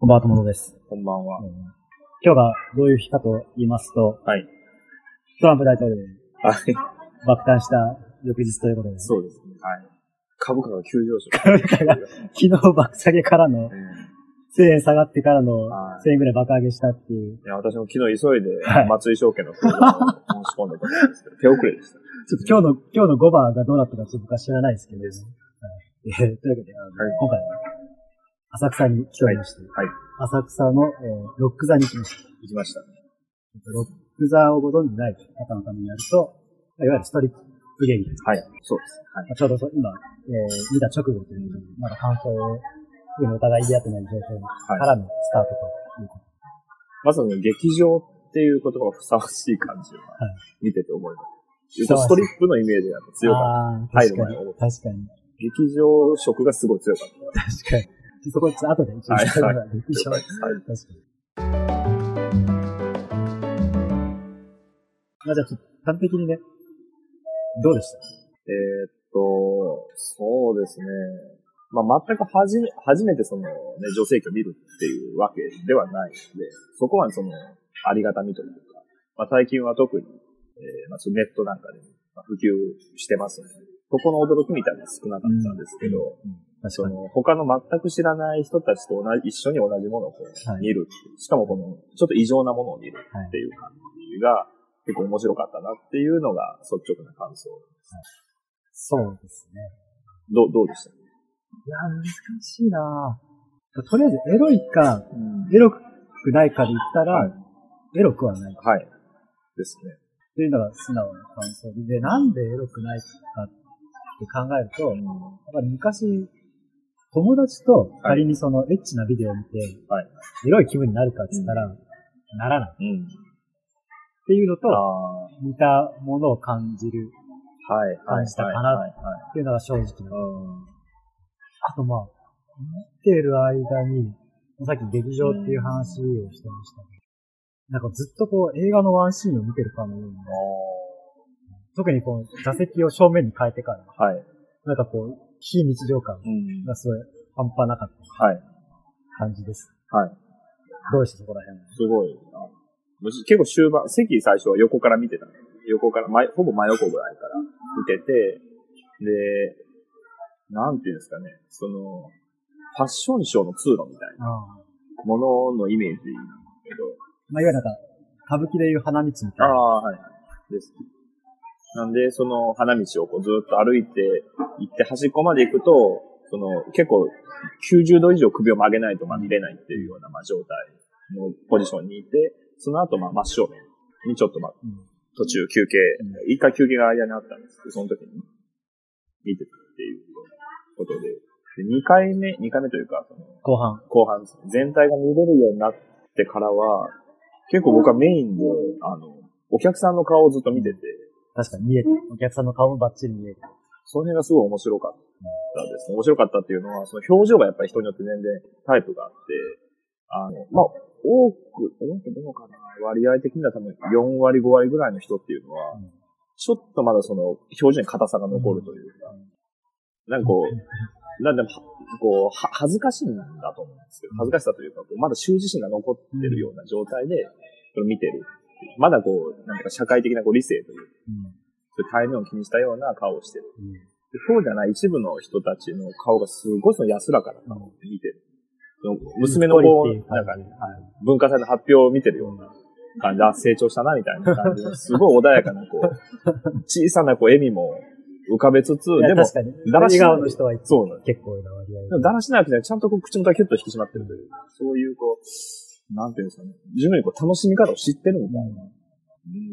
こんばんは、とものです。こんばんは。今日がどういう日かと言いますと、はい。トランプ大統領はい。爆誕した翌日ということで、そうですね。はい。株価が急上昇。株価が昨日爆下げからの、うん1000円下がってからのはい1000円ぐらい爆上げしたっていう、いや、私も昨日急いではい、松井証券の口座を申し込んでたんですけど、手遅れでした。ちょっと今日の、今日の5番がどうなったかちょっと僕は知らないですけど、はいえーというわけで、あのはい今回は浅草に来ておりまして、はい。浅草の、えーロック座に来ました。行きました。ロック座をご存知ない方のためにやると、いわゆるストリップ芸人はい。そうです。はい。まあちょうどそう今、えー見た直後というまだ感想を、お互い言い合ってない状況からのスタートということまず、劇場っていう言葉がふさわしい感じがはい、見てて思います。ふさわしいストリップのイメージが強かった。ああ、確かに入る前に。確かに。劇場色がすごい強かった。確かに。そこ、後で一応はい調べはいたら劇場はい。確かに。まあじゃあちょっと端的にね、どうでした？えーっと、そうですね。まあ、全くはじめ、初めてその、ね、女性器を見るっていうわけではないので、そこはその、ありがたみというか、まあ、最近は特に、えーまあ、ネットなんかで普及してますので、そこの驚きみたいなのは少なかったんですけど、そ確かに。の、他の全く知らない人たちと同じ、一緒に同じものをこうはい見るっていうしかもこの、ちょっと異常なものを見るはいっていう感じが、結構面白かったなっていうのが率直な感想です。そうですね。どう、どうでした？いや、難しいなぁとりあえずエロいか、うんエロくないかで言ったら、はいエロくはない。はい。ですね。っていうのが素直な感想で、で、なんでエロくないかって考えると、やっぱり昔、友達と仮にそのエッチなビデオを見て、はい。エロい気分になるかって言ったら、ならない。っうん。ていうのと、あ似たものを感じるあ。はい。感じたかな。っていうのが正直な。うん。あとまあ、見てる間に、さっき劇場っていう話をしてましたね。なんかずっとこう映画のワンシーンを見てるかのように、特にこう座席を正面に変えてから、はい。なんかこう、非日常感うん。がすごい半端なかったはい。感じです。はい。どうでしたそこら辺は。すごいな。結構終盤、席最初は横から見てたの。横から、前、ほぼ真横ぐらいから見てて、で、なんていうんですかね、その、ファッションショーの通路みたいな。もののイメージなんですけど、まあ、いわゆるなんか、歌舞伎でいう花道みたいな。ああ、はい。です。なんで、その花道をこうずっと歩いて行って端っこまで行くと、その結構90度以上首を曲げないとまあ見れないっていうようなまあ状態のポジションにいて、その後まあ真正面にちょっとまあうん途中休憩、一回休憩が間にあったんですけど、その時に見てたっていうようなことで、で2回目、2回目というか、その後半。後半ですね全体が見れるようになってからは、結構僕はメインで、あの、お客さんの顔をずっと見てて、確かに見えて、お客さんの顔もバッチリ見えて。その辺がすごい面白かったですね。面白かったっていうのは、その表情がやっぱり人によって全然タイプがあって、あの、まあ、多く、多くどうかな、割合的には多分4割5割ぐらいの人っていうのは、うんちょっとまだその表情に硬さが残るというか、なんかこう、なんでも、こう、は恥ずかしいんだと思うんですけど、恥ずかしさというか、こうまだ羞恥心が残ってるような状態で、それを見てる。まだこう、なんか社会的なこう理性というか、うん。そういう対面を気にしたような顔をしてる。うん。でそうじゃない一部の人たちの顔がすごいその安らかな顔を見てる。その娘のこうなんかね、文化祭の発表を見てるような感じで、あ成長したな、みたいな感じの、すごい穏やかな、こう、小さなこう笑みも浮かべつつ、でも。だらしないの人は。結構な割合だらしないわけじゃない、ちゃんとこう口元がキュッと引き締まってるという、そういうこう、なんていうんですかね、自分にこう楽しみ方を知ってるみたいな、うん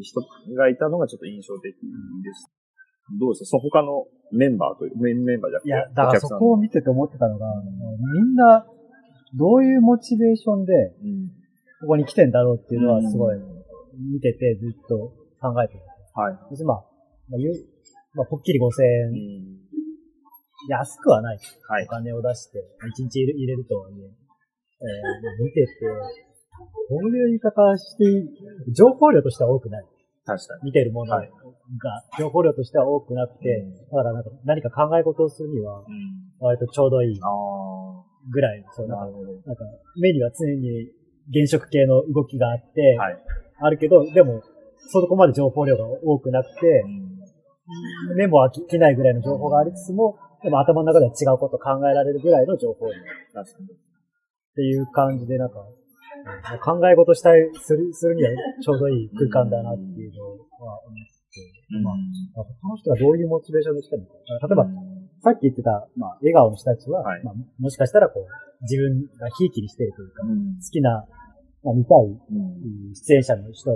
人がいたのがちょっと印象的です。どうですか？その他のメンバーという、メンメンバーじゃなくて、いや、だからそこを見てて思ってたのが、みんな、どういうモチベーションで、うんここに来てんだろうっていうのはうんすごい、見ててずっと考えてる。はい。別にまあ、まあ、まあ、ぽっきり5000う円、ん安くはない。はいお。金を出して、1日入れ入れるとはいえ、えー見てて、こういう言い方して情報量としては多くない。確かに。見てるものがはい、情報量としては多くなくて、うんだからなんか何か考え事をするには、うん。割とちょうどいい。ぐらいの、そうなんかなるほど。なんか、目には常に原色系の動きがあって、はい。あるけど、でも、そこまで情報量が多くなくて、目も飽きないぐらいの情報がありつつも、でも頭の中では違うことを考えられるぐらいの情報量っ確かに。ていう感じで、なんか、うん考え事したりする、するにはちょうどいい空間だなっていうのは思って、まあ、まあ他の人がどういうモチベーションで来てるのか。例えば、さっき言ってた、まあ、笑顔の人たちは、はい。まあ、もしかしたらこう、自分がひいきにしているというか、うん。好きな、まあ、見たい出演者の人が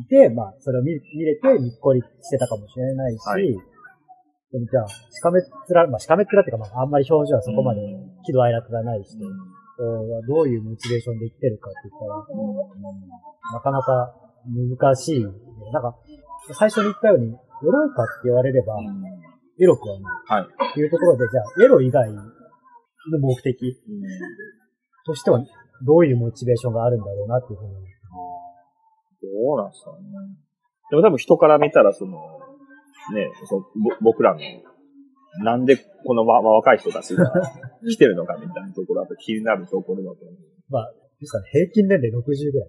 いて、まあ、それを見見れてにっこりしてたかもしれないし、はいでもじゃあ、しかめっ面、まあ、しかめっ面っていうか、まあ、あんまり表情はそこまでうん喜怒哀楽がない人はどういうモチベーションで生きてるかって言ったら、なかなか難しい。なんか、最初に言ったように、エロいかって言われれば、エロくはない。はい。っていうところで、じゃあ、エロ以外の目的としては、どういうモチベーションがあるんだろうなっていうふうにどうなんすかね。でも多分人から見たら、その、ね、そ僕らの、なんでこのわ若い人たちが 来てるのかみたいなところだと気になるところだと思う。まあ、平均年齢60ぐらい。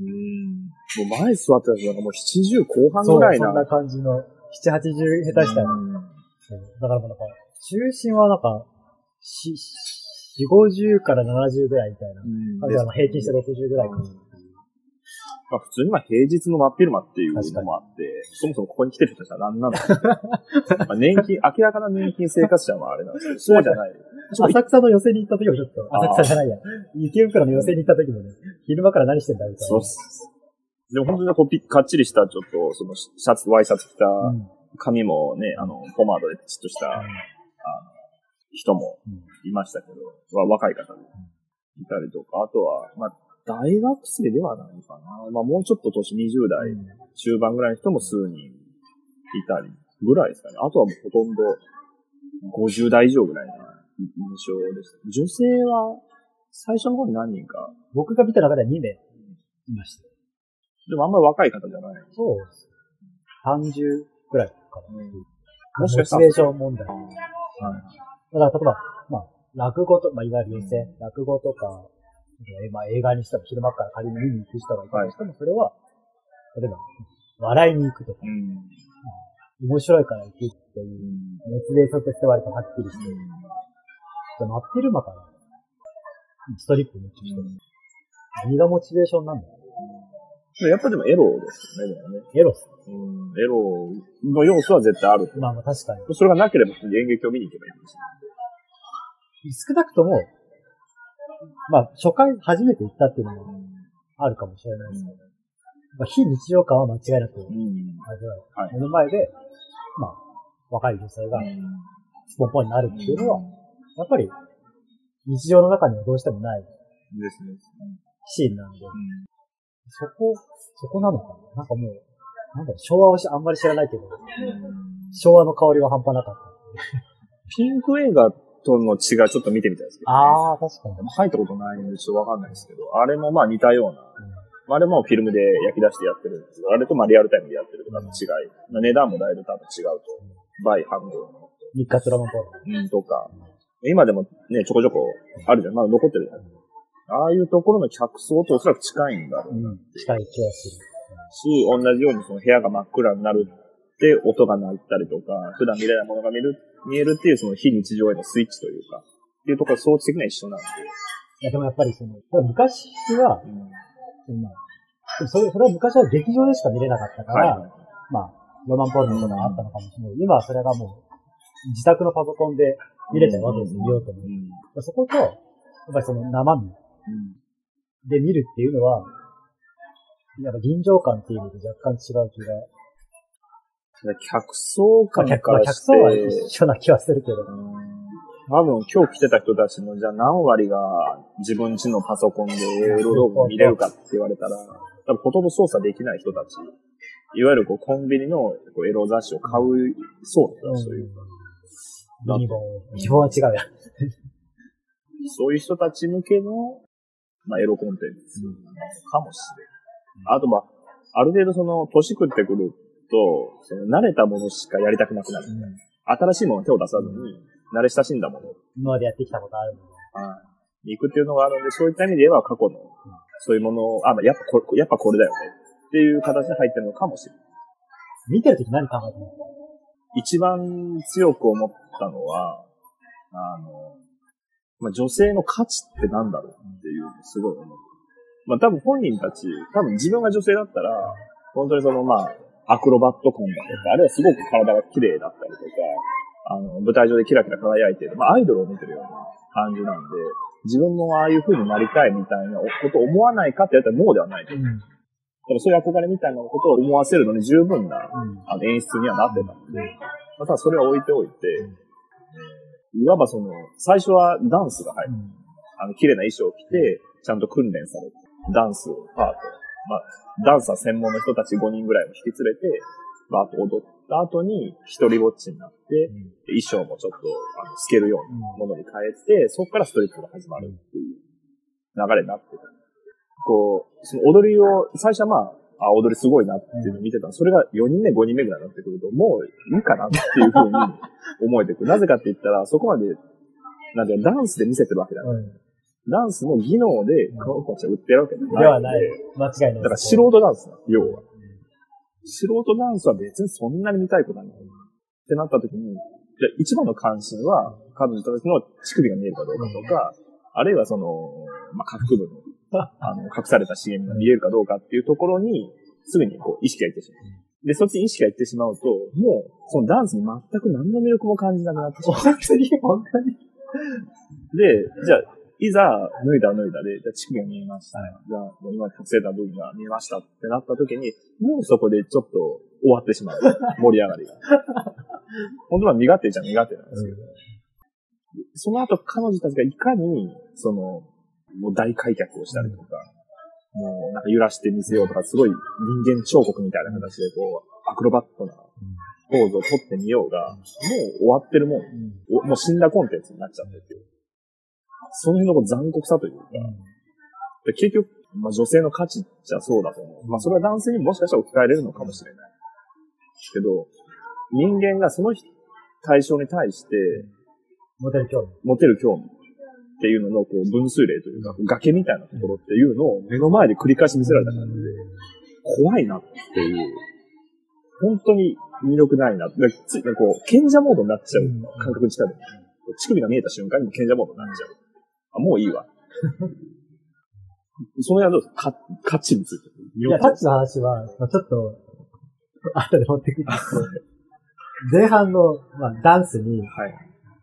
うん。もう前座ってた人なんかもう70後半ぐらいな。そんな感じの、7、80下手したら、だからもうなんか、中心はなんか、し、4、50から70ぐらいみたいな。あるいはまあ平均して60ぐらいかな。まあ普通にまあ平日の真っ昼間っていうのもあって、そもそもここに来てる人たちは何なの まあ年金、明らかな年金生活者はあれなんですけど、そうじゃない。浅草の寄せに行った時もちょっと、浅草じゃないや。池袋の寄せに行った時もね、昼間から何してんだみたいな。そうっす。でも本当にこうピッかっちりしたちょっと、そのシャツ、ワイシャツ着た、うん髪もね、あの、ポマードでピチッとした、あの、人もいましたけど、わ若い方もいたりとか、あとは、まあ、大学生ではないかな。まあ、もうちょっと年20代中盤ぐらいの人も数人いたりぐらいですかね。あとはもうほとんど50代以上ぐらいな印象です。女性は最初の方に何人か、僕が見た中では2名いました。でもあんまり若い方じゃない。そうです。30くらいかな。もしかしたらモチベーション問題。はいだから、例えば、まあ、落語と、まあ、いわゆる寄せ、落語とか、えまあ、映画にしても昼間から仮に見に行く人がいたとしても、それは、例えば、笑いに行くとか、うん。面白いから行くっていう、モチベーションとして割とはっきりしてる。でも、真っ昼間から、ストリップに行く人、何がモチベーションなんだろうやっぱでもエロですよね、でもね。エロっす。うん、エロの要素は絶対ある。まあまあ確かに。それがなければ演劇を見に行けばいいんです少なくとも、まあ、初回初めて行ったっていうのもあるかもしれないですけど、まあ、非日常感は間違いなくうん。味わう。はい目の前で、まあ、若い女性がスポンポンになるっていうのは、やっぱり日常の中にはどうしてもないですね。シーンなんで、そこ、そこなのかな？なんかもう、なんだろう、昭和をしあんまり知らないけど、昭和の香りは半端なかった。ピンク映画との違いちょっと見てみたいですけど、ああ、確かに。入ったことないんでちょっとわかんないですけど、あれもまあ似たような、あれもフィルムで焼き出してやってるんですけど、あれとまあリアルタイムでやってるとかの違い、まあ値段もだいぶ多分違うと、倍半分の、日活ロマンポーうん、とか、今でもね、ちょこちょこあるじゃん、まだ残ってるじゃん。ああいうところの客層とおそらく近いんだろううん、近い気がする。し、同じようにその部屋が真っ暗になるって音が鳴ったりとか、普段見れないものが見る、見えるっていうその非日常へのスイッチというか、っていうところは装置的には一緒なんで。いや、でもやっぱりその、昔は、うんそのそれ、それは昔は劇場でしか見れなかったから、はい。まあ、ロマンポールのことがあったのかもしれない。今はそれがもう、自宅のパソコンで見れちゃうわけですよ、見ようと思うう。ん。そこと、やっぱりその生身で見るっていうのは、やっぱ臨場感っていう意味で若干違う気が。客層からして、層は一緒な気はするけど。多分今日来てた人たちのじゃあ何割が自分家のパソコンでエロ動画を見れるかって言われたら、多分ほとんど操作できない人たち、いわゆるこうコンビニのこうエロ雑誌を買うそうだそういう。ユニボン。基本は違うや。そういう人たち向けの、まあ、エロコンテンツなのかもしれない。あと、まあ、ある程度その、年食ってくると、その慣れたものしかやりたくなくなる。新しいものに手を出さずに、慣れ親しんだもの、今までやってきたことあるので。はい。に行くっていうのがあるんで、そういった意味で言えば過去の、そういうものを、あ、まあ、やっぱこれ、やっぱこれだよね。っていう形で入ってるのかもしれない。見てるとき何考えてますか？一番強く思ったのは、あの、まあ、女性の価値ってなんだろうっていうのをすごい思う。まあ、多分本人たち、多分自分が女性だったら、本当にそのまあ、アクロバット感だとか、あるいはすごく体が綺麗だったりとか、あの、舞台上でキラキラ輝いている、まあ、アイドルを見てるような感じなんで、自分もああいう風になりたいみたいなことを思わないかって言ったらノーではないと。うん。でもそういう憧れみたいなことを思わせるのに十分なうん。あの演出にはなってたので、まあ、ただそれは置いておいて、いわばその、最初はダンスが入る。あの、綺麗な衣装を着て、ちゃんと訓練されて、ダンスパート。まあ、ダンサー専門の人たち5人ぐらいを引き連れて、バーッと踊った後に、一人ぼっちになって、衣装もちょっと、あの、透けるようなものに変えて、そこからストリップが始まるっていう流れになってた。こう、その踊りを、最初はまあ、あ、踊りすごいなっていうのを見てたら、それが4人目、5人目ぐらいになってくると、もういいかなっていうふうに思えてくる。なぜかって言ったら、そこまで、なんていうのダンスで見せてるわけだから。うん。ダンスの技能で、この子たちは売ってるわけ。ではない。間違いない。だから素人ダンスなの、要は。素人ダンスは別にそんなに見たいことはない。ってなった時に、じゃあ一番の関心は、彼女たちの乳首が見えるかどうかとか、あるいはその、まあ、下腹部の、あの、隠された茂みが見えるかどうかっていうところに、すぐにこう意識がいってしまう。で、そっちに意識がいってしまうと、もう、そのダンスに全く何の魅力も感じなくなってしまう。本当に、本当に？で、じゃあ、いざ、脱いだ脱いだで、じゃあ乳首が見えました。じゃあ、もう今隠せた部分が見えましたってなった時に、もうそこでちょっと終わってしまう。盛り上がりが。本当は身勝手じゃ身勝手なんですけど、その後彼女たちがいかに、その、もう大開脚をしたりとか、もうなんか揺らしてみせようとか、すごい人間彫刻みたいな形でこう、アクロバットなポーズを取ってみようが、もう終わってるもん。おもう死んだコンテンツになっちゃってて。その辺の残酷さというか、で結局、まあ女性の価値じゃそうだと思う。まあそれは男性にもしかしたら置き換えれるのかもしれない。けど、人間がその人対象に対してモデル興味。持てる興味っていうののこう分水嶺というか、崖みたいなところっていうのを目の前で繰り返し見せられた感じで、怖いなっていう、本当に魅力ないな。でついこう、賢者モードになっちゃう感覚に近い。乳首が見えた瞬間にも賢者モードになっちゃう。あ、もういいわ。その辺はどうですか？か価値について。いや、タッチの話は、まあ、ちょっと、後で持ってくるんですけど、前半の、まあ、ダンスに、はい。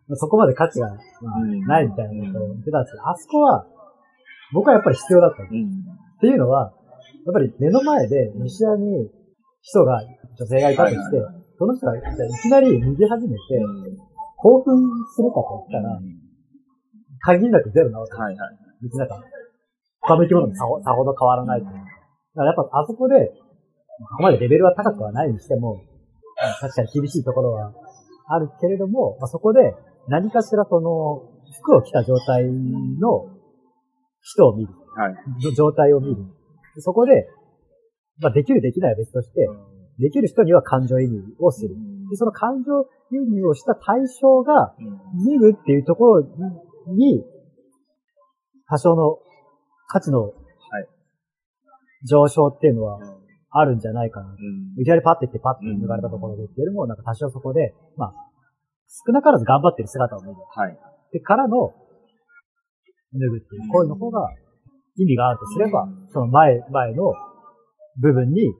まあそこまで価値が、まあうんないみたいなことを言ってたんですけど、あそこは、僕はやっぱり必要だった。うん。っていうのは、やっぱり目の前で見知らぬ人が、女性がいたとしてはいはいはい、その人がいきなり逃げ始めて、興奮するかと言ったら、限りなくゼロなわけです。はいはい。別になんか、他の生き物とさほさほど変わらないという。だからやっぱあそこで、ここまでレベルは高くはないにしても、確かに厳しいところはあるけれども、まあ、そこで何かしらその、服を着た状態の人を見る。はい。の状態を見る。でそこで、まあ、できるできないは別として、できる人には感情移入をする。で、その感情移入をした対象が、見るっていうところに、多少の価値のはい。上昇っていうのはあるんじゃないかな。うんいきなりパッて言ってパッて抜かれたところでっていうよりも、なんか多少そこで、まあ、少なからず頑張ってる姿を見る。はい。で、からの、脱ぐっていう行為の方が意味があるとすれば、その前、前の部分に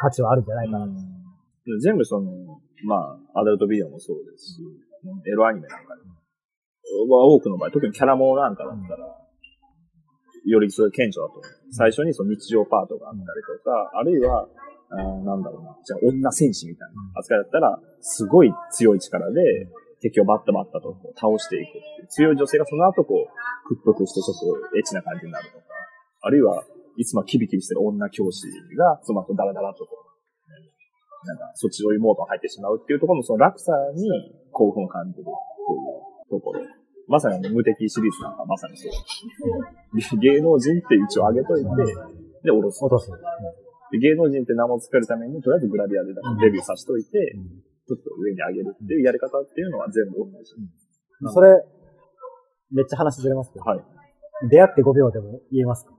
価値はあるんじゃないかな。全部その、まあ、アダルトビデオもそうですし、エロアニメなんかでも、まあ多くの場合、特にキャラモノなんかだったら、よりそれ顕著だと思う。最初にその日常パートがあったりとか、あるいは、あーなんだろうな、じゃあ女戦士みたいな扱いだったら、すごい強い力で敵をバッタバッタと倒していくっていう。強い女性がその後こう、屈服してちょっとエッチな感じになるとか、あるいは、いつもキビキビしてる女教師が、その後ダラダラとこう、なんか、そっちのモードに入ってしまうっていうところのその落差に興奮を感じるっていうところ。まさに無敵シリーズなんかまさにそう。芸能人って一応上げといて、で、下ろす。落とす。で芸能人って名もつけるために、とりあえずグラビアでデビューさせといて、ちょっと上に上げるっていうやり方っていうのは全部同じ。それ、めっちゃ話ずれますけど。はい。出会って5秒でも言えますか？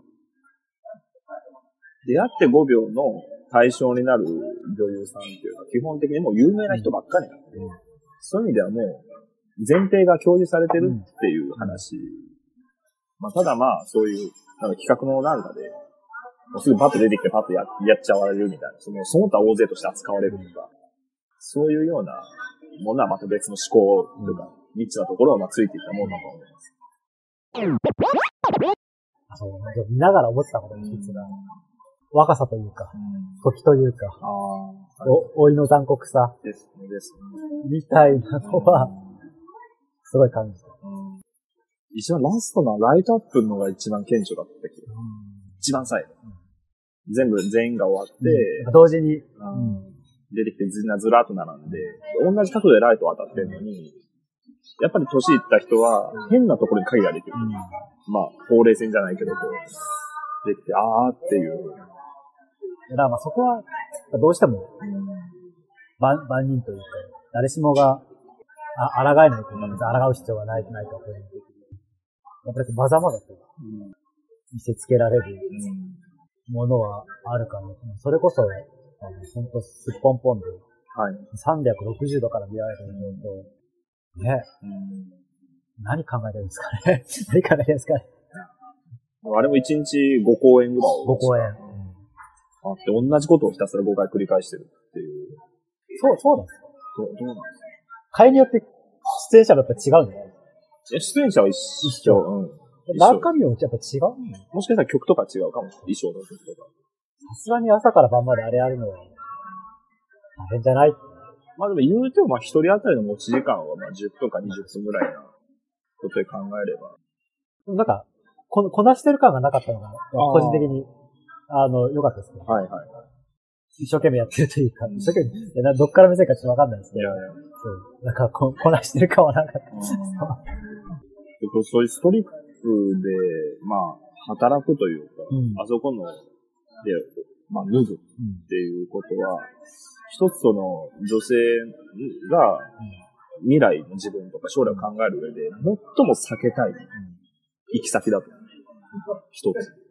出会って5秒の対象になる女優さんっていうのは基本的にもう有名な人ばっかりなんで、そういう意味ではもう前提が共有されてるっていう話。まあ、ただまあ、そういう、なんか企画のなんかで、もうすぐパッと出てきてパッとややっちゃわれるみたいな、その、その他大勢として扱われるとか、そういうようなものはまた別の思考とか、ニッチなところをまあついていったものだと思います。あそう、見ながら思ってたことの一つが、若さというか、時というか、お、老いの残酷さ、ですね、ですね。みたいなのは、すごい感じた。一番ラストのライトアップのが一番顕著だった気が。一番最後。全部、全員が終わって、同時に、出てきてずずらっと並んで、同じ角度でライト当たってんのに、やっぱり年いった人は変なところに影ができる。まあ、ほうれい線じゃないけど、こう、できて、あーっていう。だからまあそこは、どうしても、万万人というか、誰しもが、あ、抗えないというか、別に抗う必要がない、ないとは思うんですけど、やっぱりまざまざと見せつけられるものはあるから、それこそ、あの、ほんとすっぽんぽんで、はい。360度から見られるのと、ね、何考えてるんですかね。何考えてるんですかね。あれも1日5公演ぐらい。?5 公演。あって、同じことをひたすら5回繰り返してるっていう。そう、そうなんですかどどうなんですか？会によって出演者だったら違うんじゃないえ出演者は一緒。うん。中身もやっぱ違うのもしかしたら曲とか違うかもしれない。衣装の曲とか。さすがに朝から晩まであれやるのは、大変じゃないまあでも言うてもまあ一人当たりの持ち時間はまあ10分か20分ぐらいなことで考えれば。なんか、ここなしてる感がなかったのが、個人的に、あの、良かったですけど、はいはい。一生懸命やってるというか、うん一生懸命、どっから目線かちょっとわかんないですけど、いやいや。なんかこ、こなしてる感はなかった。そういうストリップで、まあ、働くというか、うんあそこの、で、まあ、脱ぐっていうことは、一つその女性が未来の自分とか将来を考える上で、最も避けたい行き先だと。一つ。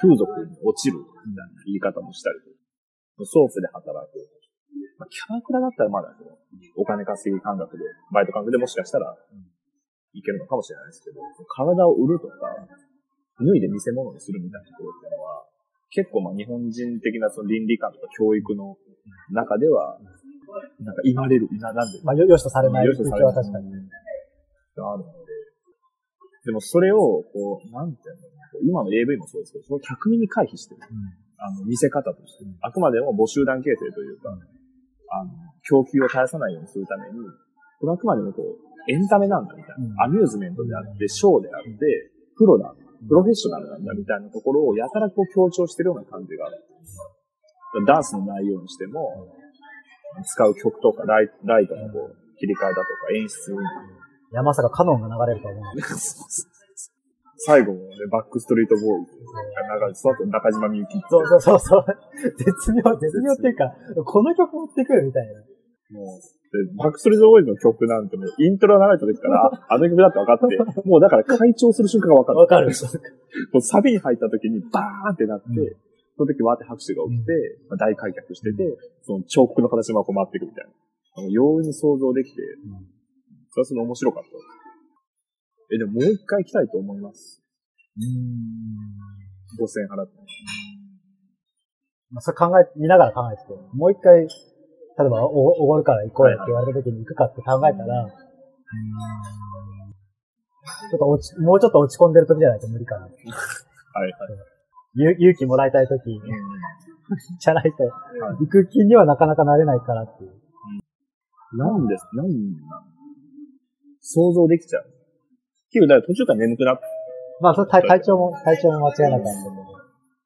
風俗に落ちるみたいな言い方もしたりとか、ソープで働く。まあ、キャバクラだったらまだ、お金稼ぎ感覚で、バイト感覚でもしかしたら、いけるのかもしれないですけど、体を売るとか、脱いで見せ物にするみたいなところっていうのは、結構まあ日本人的なその倫理観とか教育の中では、なんか言われる、ななんで、まあ、よ、よしとされないよしとされないは確かに。があるので、でもそれを、こう、なんていうの、今の AV もそうですけど、その巧みに回避してる。あの、見せ方として。あくまでも母集団形成というか、あの、供給を絶やさないようにするために、これはあくまでもこう、エンタメなんだみたいな、うん。アミューズメントであって、ショーであって、プロだ、プロフェッショナルなんだみたいなところをやたらこう強調してるような感じがある。ダンスの内容にしても、使う曲とかライライトのこう切り替えだとか演出いや、まさかカノンが流れるとは思 う。最後もね、バックストリートボーイが流れて、その後中島みゆきそうそうそうそう。絶妙、絶妙っていうか、この曲持ってくるみたいな。もう、でバックストリートボーイズの曲なんてもう、イントロが流れた時から、ああの曲だって分かって、もうだから会長する瞬間が分かる。わかる。もうサビに入った時にバーンってなって、うんその時わーって拍手が起きて、まあ、大開脚してて、その彫刻の形もこう回っていくみたいな。あの容易に想像できて、それはその面白かった。え、でももう一回行きたいと思います。5000円払って。まあ、それ考え、見ながら考えてて、もう一回、例えば、お、おごるから行こうよって言われた時に行くかって考えたら、ちょっと落ち、もうちょっと落ち込んでる時じゃないと無理かな。はいはい。ゆ勇気もらいたい時うんじゃないと、行く気にはなかなかなれないからっていう。なんです、なんなん想像できちゃう。結構、だから途中から眠くなって、まあ、それ体体調も、体調も間違いなかったんだけど。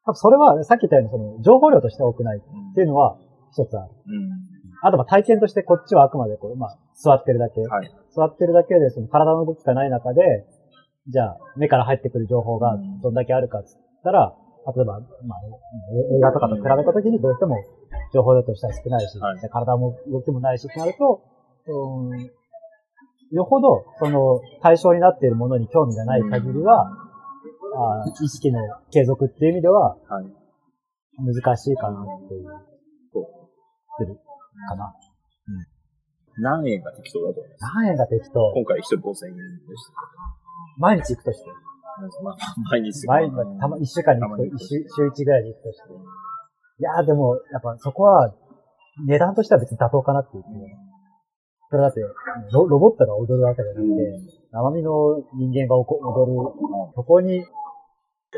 多分それは、さっき言ったように、その、情報量として多くないっていうのは、一つある。うん。あと、まあ、体験としてこっちはあくまでこう、まあ、座ってるだけ。はい。座ってるだけで、その体の動きがない中で、じゃあ、目から入ってくる情報がどんだけあるかっつったら、例えば、まあ、映画とかと比べたときにどうしても情報量としては少ないし、はい体も動きもないしってなると、うんよほど、その、対象になっているものに興味がない限りは、あー意識の継続っていう意味では、はい。難しいかなっていう、するかな。何円が適当だと思います？何円が適当？今回一人5000円でした。毎日行くとして。まあ、毎日。毎日、たま、一週間に行くと、週、週一ぐらいで行くとして。いやーでも、やっぱそこは、値段としては別に妥当かなっていう。それだってロ、ロボットが踊るわけじゃなくて、生身の人間が踊る、そこに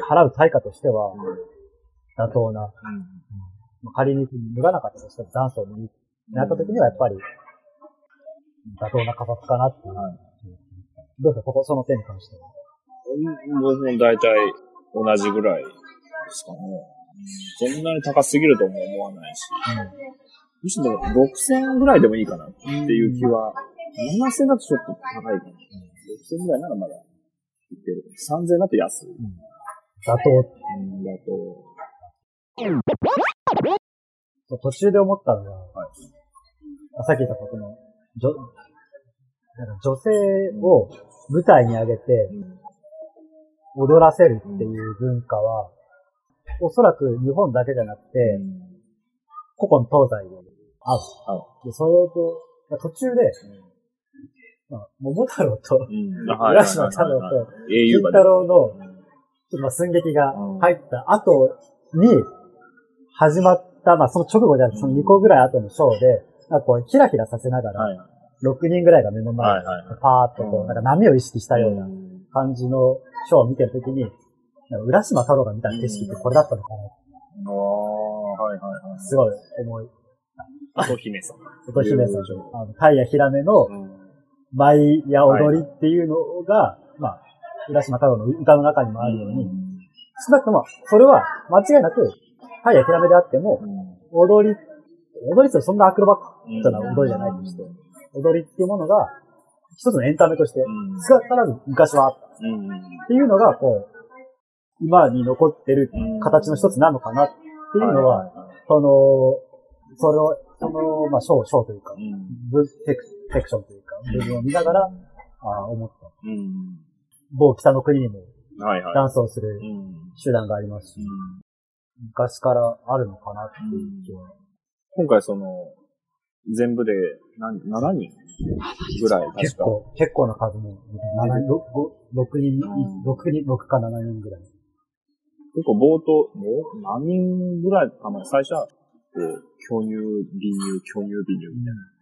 払う対価としては、妥当な。まあ仮に脱がなかったとしてもダンスを脱になった時にはやっぱり、妥当な価格かなっていう。どうですか？ここ、その点に関しては。僕も大体同じぐらいですかね。そんなに高すぎるとも思わないし。むしろ6000円ぐらいでもいいかなっていう気は、7000円だとちょっと高いかな。6000円ぐらいならまだいける。3000円だと安い。妥当うん、だと、そう途中で思ったのが、あさっき言ったことの、女、なんか女性を舞台に上げて踊らせるっていう文化は、おそらく日本だけじゃなくて、古今東西である。あで、それと、途中で、まあ、桃太郎と、うん。浦島太郎と、金太郎の、ちょっとまあ寸劇が入った後に、始まった、まあその直後じゃなくて、その2個ぐらい後のショーで、なんかこう、キラキラさせながら、はい。6人ぐらいが目の前で、パーッとこう、うん。なんか波を意識したような感じのショーを見てるときに、浦島太郎が見た景色ってこれだったのかなああ、はいはいはい。すごい思い、乙姫さん。乙姫さんあの、タイやヒラメの舞や踊りっていうのが、まあ、浦島太郎の歌の中にもあるように、少なくとも、それは間違いなく、タイやヒラメであっても、踊り、踊りってそんなアクロバットな踊りじゃないとして、踊りっていうものが、一つのエンタメとして、少なからず昔はあった。うん。っていうのが、こう、今に残ってる形の一つなのかなっていうのは、その、それを、その、まあ、ショー、ショーというか、ブセクセクションというか、部分を見ながら、ああ、思った。うん。某北の国にもはいはい。ダンスをするうん。手段がありますし、昔からあるのかなっていう気は。今回その、全部で何、7人ぐらい確か。結構、結構な数の、7人、6人、6人、6か7人ぐらい。結構冒頭、もう何人ぐらいかな？最初は、巨乳、微乳、巨乳、微乳みたいな。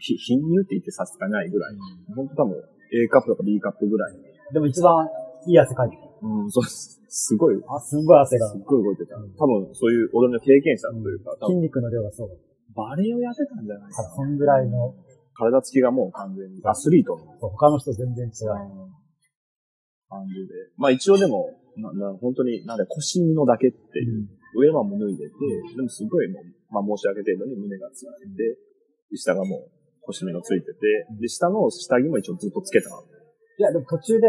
ひ貧乳って言ってさすがないぐらい。本当多分 A カップとか B カップぐらい。でも一番いい汗かいてた。うん、そうです。すごい、すあ、すんごい汗が。っごい動いてた。多分そういう踊りの経験者というか、多分筋肉の量がそうだっバレエをやってたんじゃないか。そんぐらいの、体つきがもう完全にアスリートの他の人全然違う。感じで。まあ一応でも、なな本当に、なんで腰のだけっていう、上はもう脱いでて、でもすごいもう、まあ申し訳程度に胸がついてて、下がもう腰みのついてて、で、下の下着も一応ずっとつけたの。いや、でも途中で、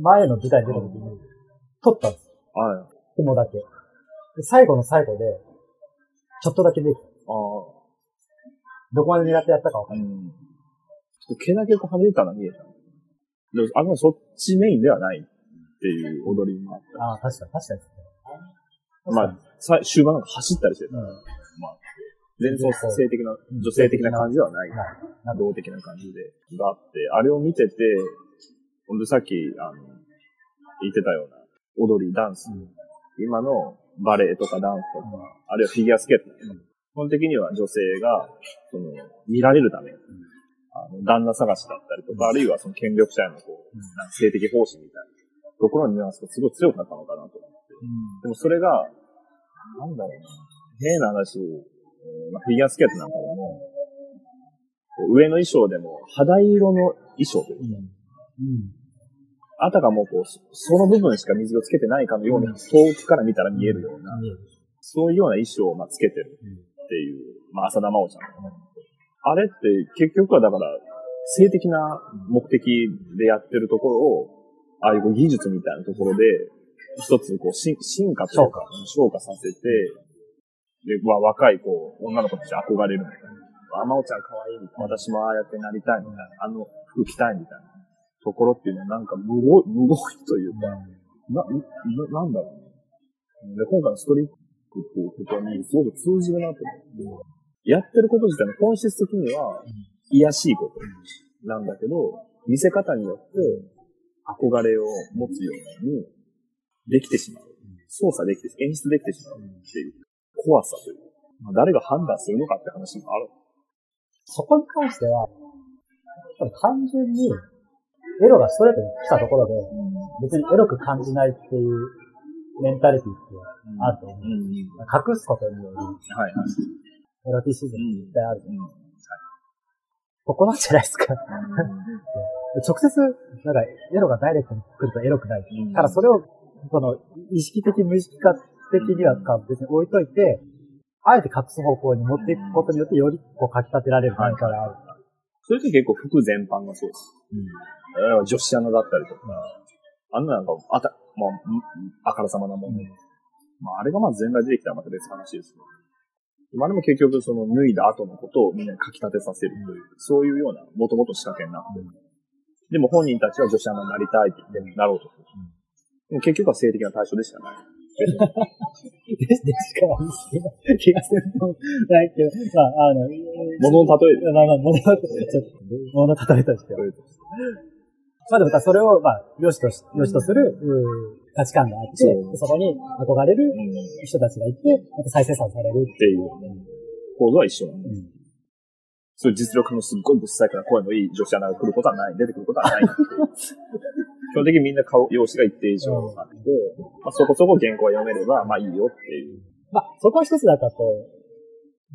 前の舞台に出た時に、撮ったんです。はい。雲だけ。で最後の最後で、ちょっとだけ見えた。ああ。どこまで狙ってやったかわかんない。うん。ちょっと毛だけこう跳ねたの見えた。でも、あの、そっちメインではないっていう踊りもあっああ、確かに、確かに。た。まあ、さ終盤なんか走ったりしてた。うん。全然性的な、女性的な感じではない。はい。動的な感じで、があって、あれを見てて、ほんでさっき、あの、言ってたような踊り、ダンス、今のバレエとかダンスとか、あるいはフィギュアスケート、基本的には女性が、その、見られるため、あの旦那探しだったりとか、あるいはその権力者へのこう、性的奉仕みたいなところのニュアンスがすごい強くなったのかなと思って。でもそれが、なんだろうな、変な話、えーまあ、フィギュアスケートなんかでも、上の衣装でも肌色の衣装というか、うん。あたかもこう、そその部分しか水をつけてないかのように、遠くから見たら見えるような、そういうような衣装をまあつけてるっていう、まあ浅田真央ちゃんとかね。あれって結局はだから、性的な目的でやってるところを、ああいう技術みたいなところで一つこう進進化というか、昇華させて、で、まあ、若いこう、女の子たち憧れるみたいな。あ、まおちゃん可愛いみたいな。私もああやってなりたいみたいな。あの服着たいみたいなところっていうのはなんか無ご無ごいというか、な、な、なんだろうね。で、今回のストリップっていうことにすごく通じるなと思って、やってること自体の本質的には、癒しいことなんだけど、見せ方によって憧れを持つようにできてしまう。操作できて、演出できてしまう。っていう怖さという。まあ、誰が判断するのかって話もある。そこに関しては、単純に、エロがストレートに来たところで、別にエロく感じないっていうメンタリティってあると思う。隠すことにより、はいはい、エロティシズムって絶対あると思う。ここなんじゃないですか。直接、なんか、エロがダイレクトに来るとエロくない。ただそれを、その、意識的、無意識化的には別に置いといて、あえて隠す方向に持っていくことによって、よりこう、書き立てられる何かがある。それって結構服全般がそうです。うん。女子アナだったりとか、あんななんか、あた、まあ、あからさまなもの。まあ、あれがまあ全体出てきたらまた別の話ですけど。まあでも結局その脱いだ後のことをみんなに書き立てさせるという、そういうようなもともと仕掛けになってる。でも本人たちは女子アナになりたいって言ってなろうとする。でも結局は性的な対象でしかない。でしかない気がするないけど、まあ、あの、物の例え。まあまあ、物の例え、物の例えとしては。まあでもそれを、まあ、良しとし、良しとする、価値観があって、そこに憧れる人たちがいて、また再生産されるっていう。構造は一緒なんです。そういう実力のすっごいぶっさいから声のいい女子アナが来ることはない、出てくることはない基本的にみんな顔、容姿が一定以上あって、まあ、そこそこ原稿が読めれば、まあいいよっていう。まあ、そこは一つだったと、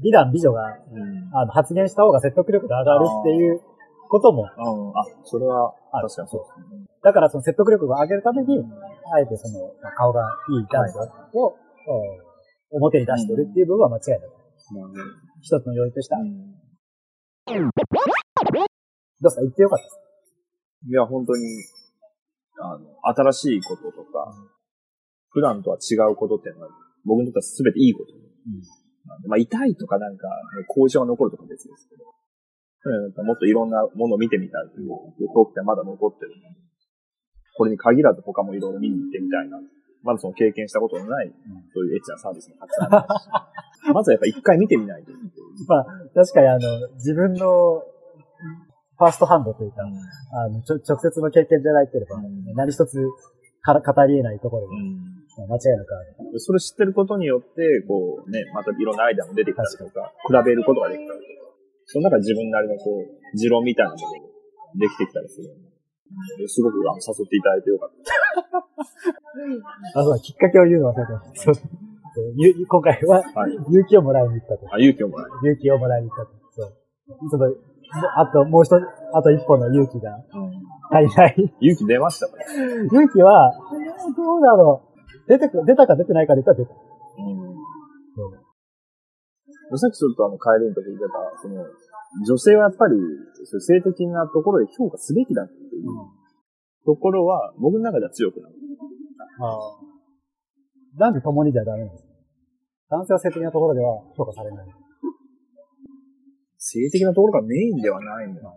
美男美女が、うん、あの発言した方が説得力が上がるっていうことも。ああ、それは、確かにそうですね。だからその説得力を上げるために、あえてその、顔がいい男女を、表に出してるっていう部分は間違いない。一つの要因としては。どうですか？言ってよかったですいや、本当に、あの、新しいこととか、普段とは違うことっていうのは、僕にとっては全ていいこと。うん、まあ、痛いとかなんか、後遺症が残るとか別ですけど、もっといろんなものを見てみたいというトークってまだ残ってるこれに限らず他もいろいろ見に行ってみたいな。まだその経験したことのない、そういうエッチなサービスもたくさんあるし。まずはやっぱ一回見てみないと。まあ、確かにあの、自分のファーストハンドというか、うん、あの直接の経験じゃないければ、うん、何一つから語り得ないところで、うん、間違いなくある。それ知ってることによって、こうね、またいろんなアイデアも出てきたりとか、比べることができたりとか。その中自分なりのこう、持論みたいなものができてきたりする。すごくあの誘っていただいてよかった。あ、そうだ、きっかけを言うの忘れてました。今回は、勇気をもらいに行ったと。あ、勇気をもらい勇気をもらいに行ったと。そう。ちょっと、あと、もう一つ、あと一歩の勇気が足りない。勇気出ましたね。勇気は、どうだろう。出てく、出たか出てないかで言ったら出た。うんさっきちょっとあの帰りの時言ってた、その、女性はやっぱり、性的なところで評価すべきだっていうところは、僕の中では強くなる。ああ。男女共にじゃダメなんです男性は性的なところでは評価されない。性的なところがメインではないんだ。やっ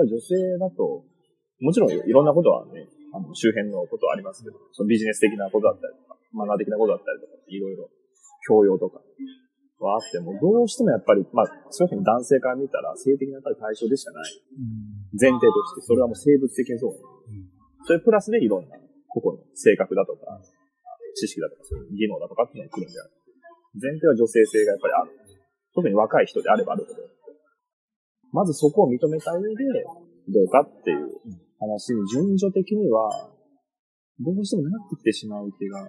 ぱり女性だと、もちろんいろんなことはね、あの周辺のことはありますけど、そのビジネス的なことだったりとか、マナー的なことだったりとか、いろいろ、教養とか、はあっても、どうしてもやっぱり、まあ、少なくとも男性から見たら、性的なやっぱり対象でしかない。前提として、それはもう生物的にそう。それプラスでいろんな個々の性格だとか、知識だとか、そういう技能だとかっていうのが来るんである。前提は女性性がやっぱりある。特に若い人であればあるほど。まずそこを認めた上で、どうかっていう話に順序的には、どうしてもなってきてしまう気が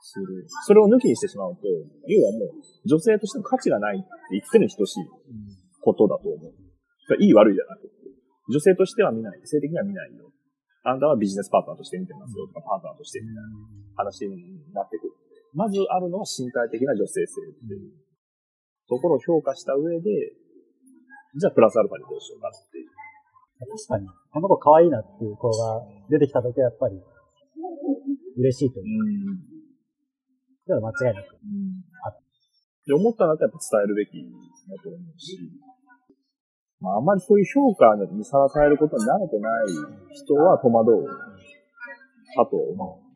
する。それを抜きにしてしまうと、要はもう、女性としての価値がないって言ってるに等しいことだと思う。いい悪いじゃなくて、女性としては見ない、性的には見ないよ。あなたはビジネスパートナーとして見てますよとか、パートナーとしてみたいな話になってくる。まずあるのは身体的な女性性っていうところを評価した上で、じゃあプラスアルファにどうしようかっていう。確かに、この子可愛いなっていう子が出てきた時はやっぱり、嬉しいという。うん。それは間違いなく。で、思ったんだったらやっぱ伝えるべきだと思うし、まあ、あんまりそういう評価にさらされることに慣れてない人は戸惑うかと思う。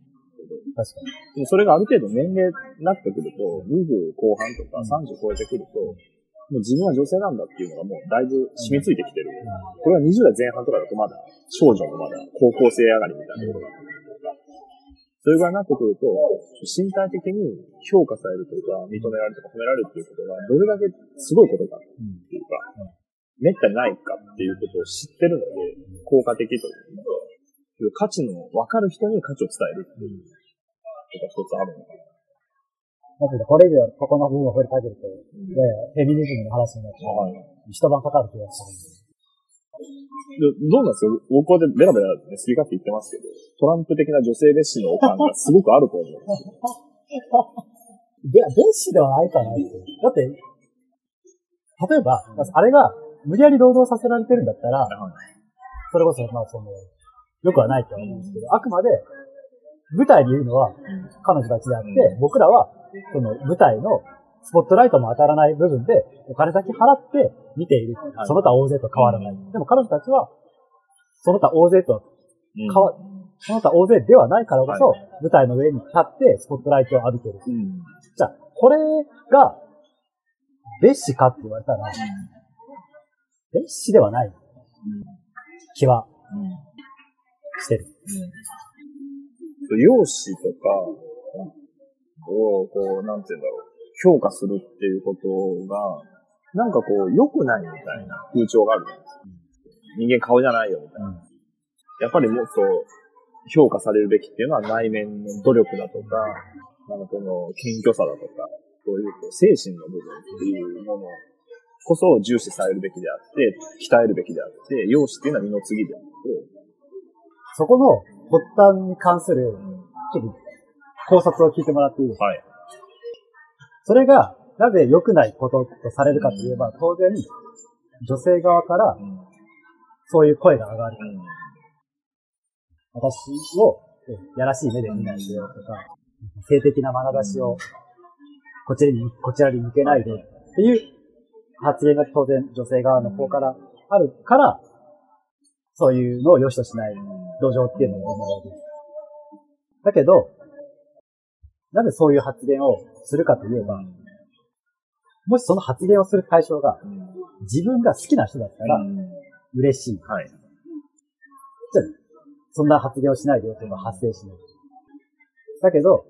確かに。でもそれがある程度年齢になってくると、20後半とか30超えてくると、もう自分は女性なんだっていうのがもうだいぶ染みついてきてる。これは20代前半とかだとまだ、少女のまだ高校生上がりみたいなところだったりとか、それぐらいになってくると、身体的に評価されるとか、認められるとか褒められるっていうことが、どれだけすごいことかっていうか、めったにないかっていうことを知ってるので、効果的というか、価値の分かる人に価値を伝えるっていうことが一つあるのかな。だけど、これ以上、ここの部分を掘り下げると、いやいやフェミニズムの話になって、はい。一晩かかる気がするどうなんですか？僕はでベラベラ、ね、好き勝手言ってますけど、トランプ的な女性蔑視の感がすごくあると思うんですよ。いや、蔑視ではないかなって。だって、例えば、あれが無理やり労働させられてるんだったら、それこそ、まあその、よくはないとは思うんですけど、あくまで、舞台にいるのは彼女たちであって、僕らは、その舞台のスポットライトも当たらない部分で、お金だけ払って見ている。はいその他大勢と変わらない。でも彼女たちは、その他大勢とうん変わ、その他大勢ではないからこそ、はい舞台の上に立ってスポットライトを浴びてる。うん。じゃあ、これが、蔑視かって言われたら、蔑視ではない気はしてる。容姿とかを、こう、なんて言うんだろう、評価するっていうことが、なんかこう、良くないみたいな風潮があるじゃないですか。人間顔じゃないよみたいな。やっぱりもっと評価されるべきっていうのは内面の努力だとか、なんかこの謙虚さだとか、そういうこう精神の部分っていうものこそ重視されるべきであって、鍛えるべきであって、容姿っていうのは二の次であって、そこの発端に関する、ちょっと考察を聞いてもらっていいですか？はい。それが、なぜ良くないこととされるかといえば、当然、女性側からうん。そういう声が上がる。うん。私をやらしい目で見ないでよとか、性的な眼差しをこちらに、こちらに向けないでっていう発言が当然女性側の方からあるから、そういうのを良しとしない土壌っていうのが生まれる。だけど、なぜそういう発言をするかといえば、もしその発言をする対象が自分が好きな人だったら嬉しい。はい。じゃあ、そんな発言をしないでよというのは発生しない。だけど、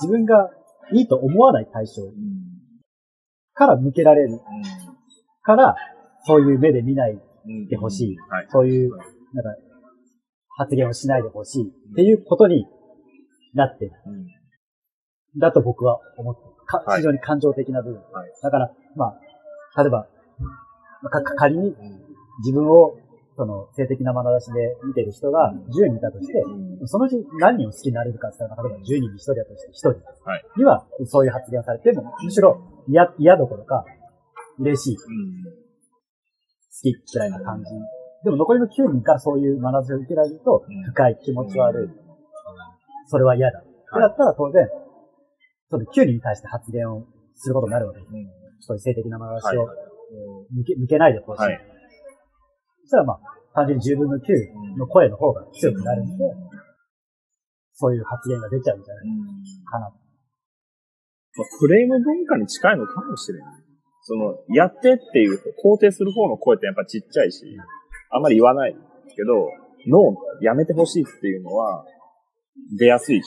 自分がいいと思わない対象から向けられるから、そういう目で見ないでほしい。はい。そういう、なんか、発言をしないでほしいっていうことになってる。だと僕は思ってる。かはい。非常に感情的な部分。はい。だから、まあ、例えば、まあかか仮に自分をその性的な眼差しで見てる人が10人いたとして、そのうち何人を好きになれるかって言ったら、例えば10人に1人だとして1人。はい。にはそういう発言をされても、むしろ嫌、嫌どころか嬉しい、好き嫌いな感じ。でも残りの9人からそういう眼差しを受けられるとうん、深い気持ち悪い。それは嫌だ。ってなったら当然、その9人に対して発言をすることになるわけです。そういう性的な眼差しをはい向け向けないでほしいそしたらまあ、単純に10分の9の声の方が強くなるんで、そういう発言が出ちゃうんじゃないかな。まあクレーム文化に近いのかもしれない。その、やってっていう、肯定する方の声ってやっぱちっちゃいし、あんまり言わないけど、ノー、やめてほしいっていうのは、出やすいし、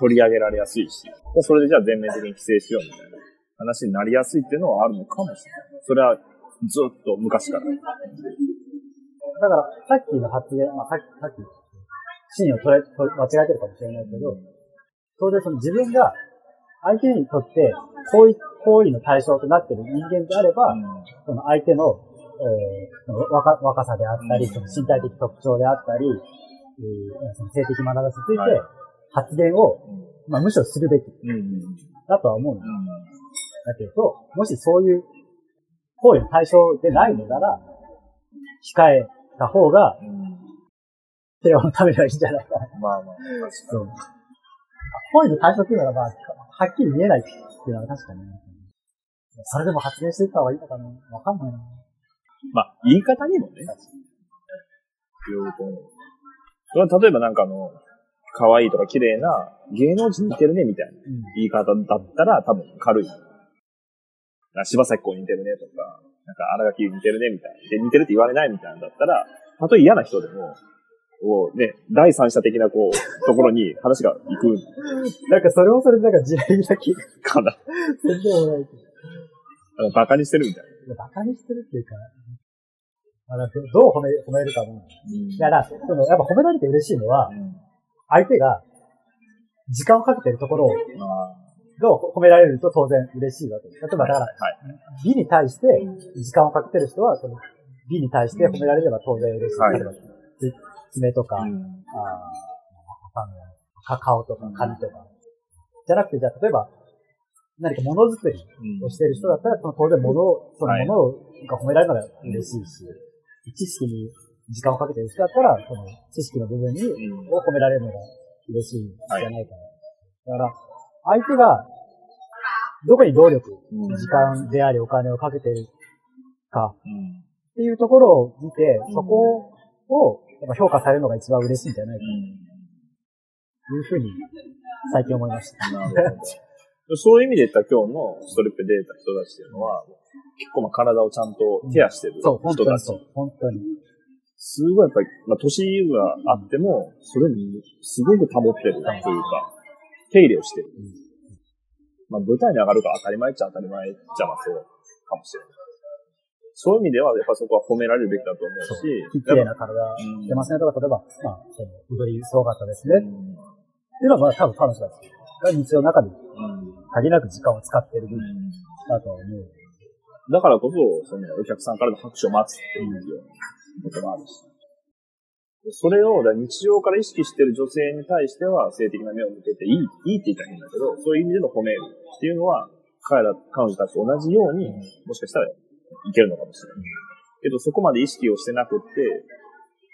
取り上げられやすいし、それでじゃあ全面的に規制しようみたいな話になりやすいっていうのはあるのかもしれない。それはずっと昔から。だから、さっきの発言、まあ、さっき、さっき、シーンを取れ、取れ間違えてるかもしれないけど、当然その自分が相手にとって行為、行為の対象となっている人間であれば、その相手の、えー若若さであったり、その身体的特徴であったり、えーその性的眼差しについはいて発言を、まあ、むしろするべきうん。だとは思うんだ。だけど、もしそういう行為の対象でないのなら、控えた方が、平和のためにはいいんじゃないかな。まあまあ、そう。本意の対象っていうのが、まあ、はっきり見えないっていうのは確かに。それでも発言していった方がいいのかな？わかんないな。まあ、言い方にもね、言うと思う。それは例えばなんかあの、可愛いとか綺麗な芸能人似てるねみたいなうん。言い方だったら多分軽い。あ柴咲コウ似てるねとか、なんか荒垣似てるねみたいな。で、似てるって言われないみたいなんだったら、たとえ嫌な人でも、こうね、第三者的なこう、ところに話が行くなんかそれもそれでなんか地雷だけ、かな。全然もないけバカにしてるみたいな。バカにしてるっていうか、あのどう褒め、褒めるかも。だから、その、やっぱ褒められて嬉しいのは、相手が時間をかけてるところを、あが褒められると当然嬉しいわけです。例えばだから、はい。美に対して時間をかけてる人は、その美に対して褒められれば当然嬉しい。はい爪とか、うん。わかんないか顔とか髪とか。じゃなくて、じゃあ例えば、何かものづくりをしてる人だったら、その当然物を、そのはい物をが褒められるのが嬉しいし、知識に時間をかけてる人だったら、その知識の部分に、うん。を褒められるのが嬉しいんじゃないかな。だから、相手が、どこに労力、うん。時間でありお金をかけてるかうん。っていうところを見て、そこをやっぱ評価されるのが一番嬉しいんじゃないかというふうに最近思いました。そういう意味で言ったら今日のストリップで出た人たちっていうのは、結構まあ体をちゃんとケアしてる人たち。当にそう。本当に。すごいやっぱり、まあ年があっても、それにすごく保ってるというか、手入れをしてる。まあ舞台に上がるから当たり前っちゃ当たり前っちゃまあそうかもしれない。そういう意味では、やっぱそこは褒められるべきだと思うし、綺麗な体うんしてますねとか、例えば、まあ、その踊りすごかったですね。っうんていうのは、まあ多分彼女たちが日常の中でうん限りなく時間を使ってる部分だとは思う。だからこそ、そのお客さんからの拍手を待つっていうようなこともあるし。それを、日常から意識してる女性に対しては、性的な目を向けていい、いいって言ったら変だけど、そういう意味での褒めるっていうのは、彼ら、彼女たちと同じように、もしかしたらいいけるのかもしれない。けど、そこまで意識をしてなくって、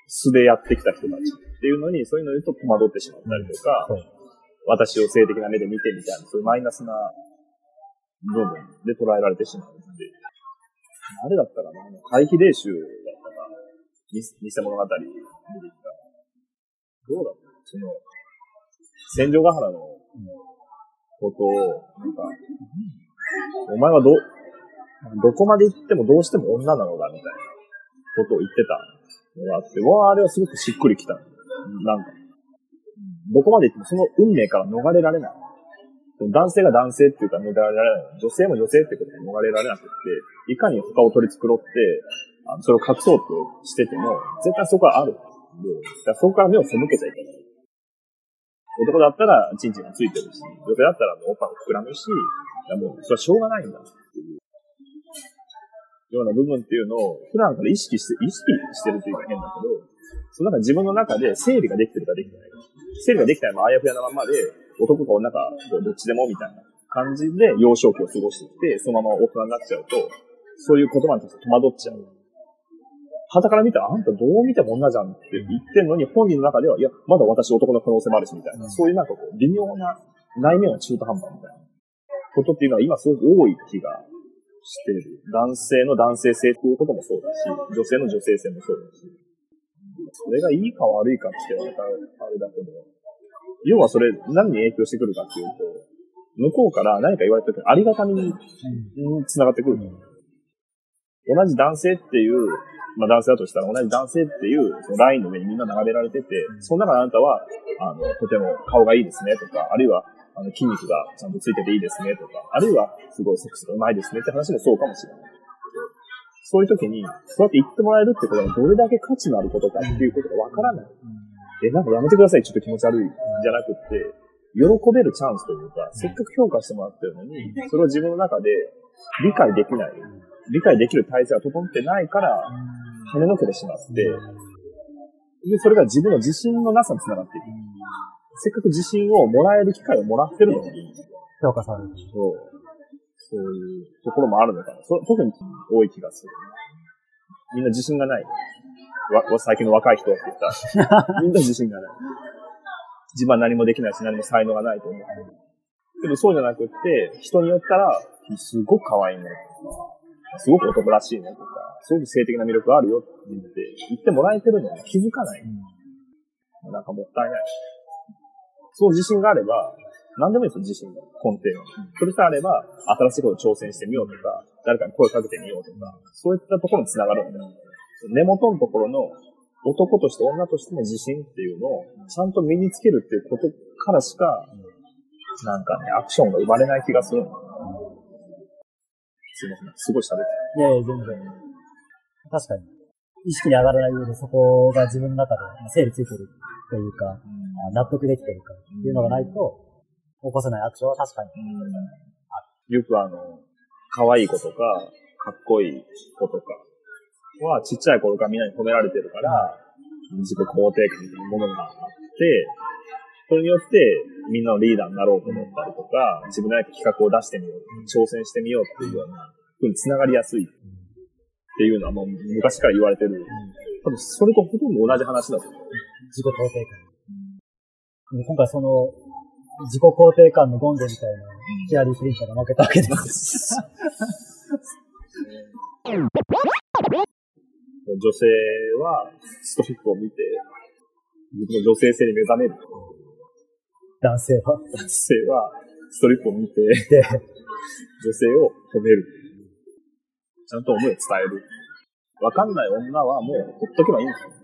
素でやってきた人たちっていうのに、そういうのを言うと戸惑ってしまったりとか、そう。私を性的な目で見てみたいな、そういうマイナスな部分で捉えられてしまうので、あれだったらな、怪奇霊集だったか、偽物語出てきた。どうだった？その、戦場ヶ原のことを、なんか、お前はど、どこまで行ってもどうしても女なのだ、みたいなことを言ってたのがあって、わあ、あれはすごくしっくりきた。なんか、どこまで行ってもその運命から逃れられない。男性が男性っていうか逃れられない。女性も女性ってことで逃れられなくって、いかに他を取り繕って、あそれを隠そうとしてても、絶対そこはある。でだそこから目を背けちゃいけない。男だったら、チンチンがついてるし、女性だったらもうおっぱい膨らむし、もう、それはしょうがないんだっていう。ような部分っていうのを、普段から意識して、意識してるっていうか変だけど、その中自分の中で整理ができてるかできてないか。整理ができたらまああやふやなまんまで、男か女かどっちでもみたいな感じで幼少期を過ごしてきて、そのまま大人になっちゃうと、そういう言葉に戸惑っちゃう。旗から見たら、あんたどう見ても女じゃんって言ってんのに、本人の中では、いや、まだ私男の可能性もあるし、みたいな。そういうなんかこう、微妙な内面は中途半端みたいなことっていうのは今すごく多い気がしてる。男性の男性性っていうこともそうだし、女性の女性性もそうだし。それがいいか悪いかって言われたらあれだけど、要はそれ何に影響してくるかっていうと、向こうから何か言われた時にありがたみに繋がってくる。同じ男性っていう、まあ男性だとしたら同じ男性っていうそのラインの上にみんな並べられてて、その中であなたは、あの、とても顔がいいですねとか、あるいは、あの、筋肉がちゃんとついてていいですねとか、あるいは、すごいセックスが上手いですねって話もそうかもしれない。そういう時に、そうやって言ってもらえるってことがどれだけ価値のあることかっていうことがわからない。え、なんかやめてください、ちょっと気持ち悪い、じゃなくって、喜べるチャンスというか、せっかく評価してもらってるのに、それを自分の中で理解できない。理解できる体制が整ってないから、跳ねのけてしまって、で、それが自分の自信のなさにつながっていく。せっかく自信をもらえる機会をもらってるのに、評価される。そう、そういうところもあるのかな。そ特に多い気がする。みんな自信がない。わ最近の若い人って言ったら、みんな自信がない。自分は何もできないし何も才能がないと思う。でもそうじゃなくって、人によったら、すごく可愛いねとか、すごく男らしいねとか、すごく性的な魅力があるよって言って、言ってもらえてるのに気づかない。うん、なんかもったいない。そう自信があれば、何でもいいですよ、自信の根底は。それさえあれば、新しいことに挑戦してみようとか、誰かに声かけてみようとか、そういったところに繋がるんだよ。根元のところの男として女としての自信っていうのをちゃんと身につけるっていうことからしか、なんかね、アクションが生まれない気がする。すいません。すごい喋って。いやいや、全然。確かに。意識に上がらない上でそこが自分の中で整理ついてるというか、うん、納得できてるかっていうのがないと、起こせないアクションは確かに。よくあの、可愛い子とか、かっこいい子とかはちっちゃい頃からみんなに褒められてるから、自己肯定感みたいなものがあって、それによってみんなのリーダーになろうと思ったりとか、自分の企画を出してみよう、挑戦してみようっていうようなふうに繋がりやすい。っていうのはもう昔から言われてる。多分それとほとんど同じ話だと思う。自己肯定感。今回その、自己肯定感のゴンゲみたいな、ヒアリープリンターが負けたわけです。女性はストリップを見て、女性性に目覚める。男性は男性はストリップを見て、女性を褒める。ちゃんと思いを伝える。わかんない女はもうほっとけばいいんですよ。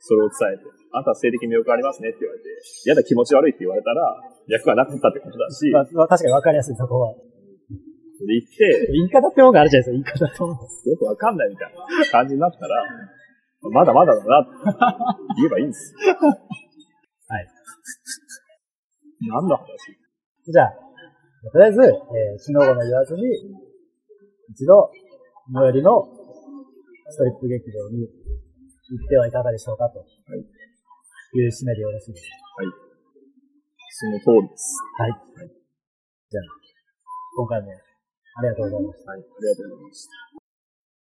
それを伝えて。あなたは性的魅力ありますねって言われて、嫌だ気持ち悪いって言われたら、役がなかったってことだし。まあ、まあ、確かにわかりやすい、そこは。で言って、言い方ってもんがあるじゃないですか、言い方とも。よくわかんないみたいな感じになったら、まだまだだなって言えばいいんですよ。はい。何の話？じゃあ、とりあえず、えー、死の後の言わずに、一度、最寄りのストリップ劇場に行ってはいかがでしょうかと。はい。いう締めでよろしいですかはい。その通りです。はい。はい、じゃあ、今回もありがとうございました。はい。ありがとうございました。